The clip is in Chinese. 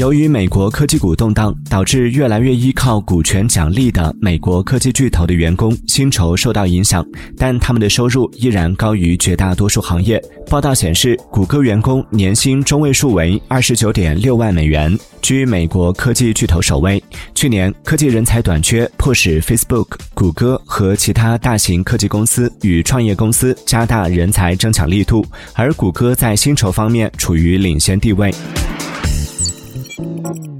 由于美国科技股动荡，导致越来越依靠股权奖励的美国科技巨头的员工薪酬受到影响，但他们的收入依然高于绝大多数行业。报道显示，谷歌员工年薪中位数为二十九点六万美元，居美国科技巨头首位。去年，科技人才短缺迫使 Facebook、谷歌和其他大型科技公司与创业公司加大人才争抢力度，而谷歌在薪酬方面处于领先地位。Música